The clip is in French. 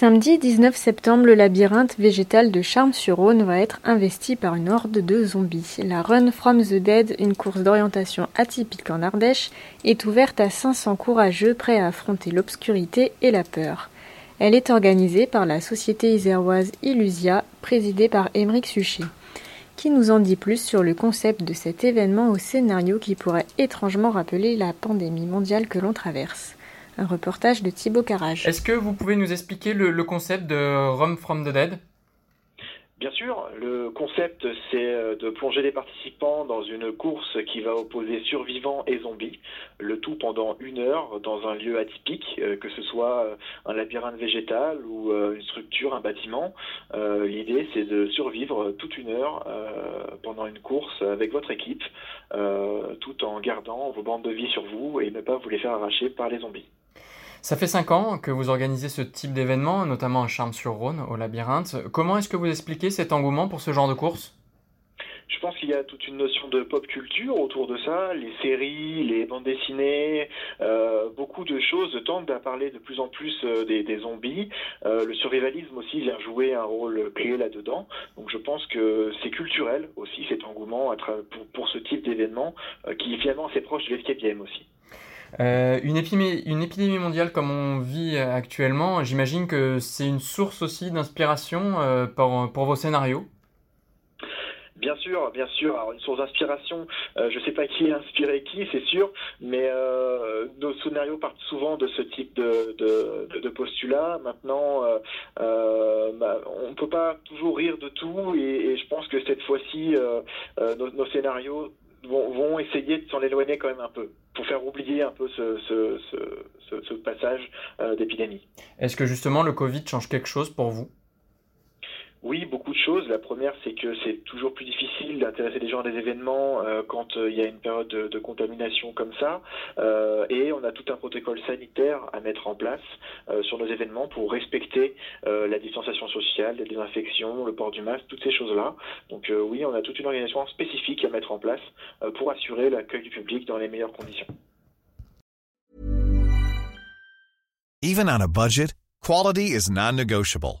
Samedi 19 septembre, le labyrinthe végétal de Charmes-sur-Rhône va être investi par une horde de zombies. La Run from the Dead, une course d'orientation atypique en Ardèche, est ouverte à 500 courageux prêts à affronter l'obscurité et la peur. Elle est organisée par la société iséroise Illusia, présidée par Émeric Suchet. Qui nous en dit plus sur le concept de cet événement au scénario qui pourrait étrangement rappeler la pandémie mondiale que l'on traverse? Un reportage de Thibaut Carrage. Est-ce que vous pouvez nous expliquer le, le concept de Run from the Dead? Bien sûr, le concept c'est euh, de plonger les participants dans une course qui va opposer survivants et zombies, le tout pendant une heure dans un lieu atypique, euh, que ce soit euh, un labyrinthe végétal ou une structure, un bâtiment. L'idée c'est de survivre toute une heure pendant une course avec votre équipe, tout en gardant vos bandes de vie sur vous et ne pas vous les faire arracher par les zombies. Ça fait 5 ans que vous organisez ce type d'événement, notamment à Charmes-sur-Rhône, au labyrinthe. Comment est-ce que vous expliquez cet engouement pour ce genre de course? Je pense qu'il y a toute une notion de pop culture autour de ça, les séries, les bandes dessinées, euh, beaucoup de choses tendent à parler de plus en plus euh, des, zombies. Euh, le survivalisme aussi vient jouer un rôle clé là-dedans. Donc je pense que c'est culturel aussi cet engouement pour, ce type d'événement qui finalement assez proche de l'escape game aussi. Euh, une, épidémie, une, épidémie, mondiale comme on vit actuellement, j'imagine que c'est une source aussi d'inspiration euh, pour, vos scénarios Bien sûr, bien sûr. Alors une source d'inspiration, euh, je ne sais pas qui a inspiré qui, c'est sûr, mais euh, nos scénarios partent souvent de ce type de, postulat. Maintenant, euh, bah, on ne peut pas toujours rire de tout, et, et je pense que cette fois-ci, nos, nos, scénarios vont, vont essayer de s'en éloigner quand même un peu pour faire oublier un peu ce, ce, passage euh, d'épidémie. Est-ce que justement le Covid change quelque chose pour vous? Oui, beaucoup de choses. La première, c'est que c'est toujours plus difficile d'intéresser les gens à des événements euh, quand euh, il y a une période de, contamination comme ça. Euh, et on a tout un protocole sanitaire à mettre en place sur nos événements pour respecter la distanciation sociale, la désinfection, le port du masque, toutes ces choses-là. Donc oui, on a toute une organisation spécifique à mettre en place pour assurer l'accueil du public dans les meilleures conditions. Even on a budget, quality is non-negotiable.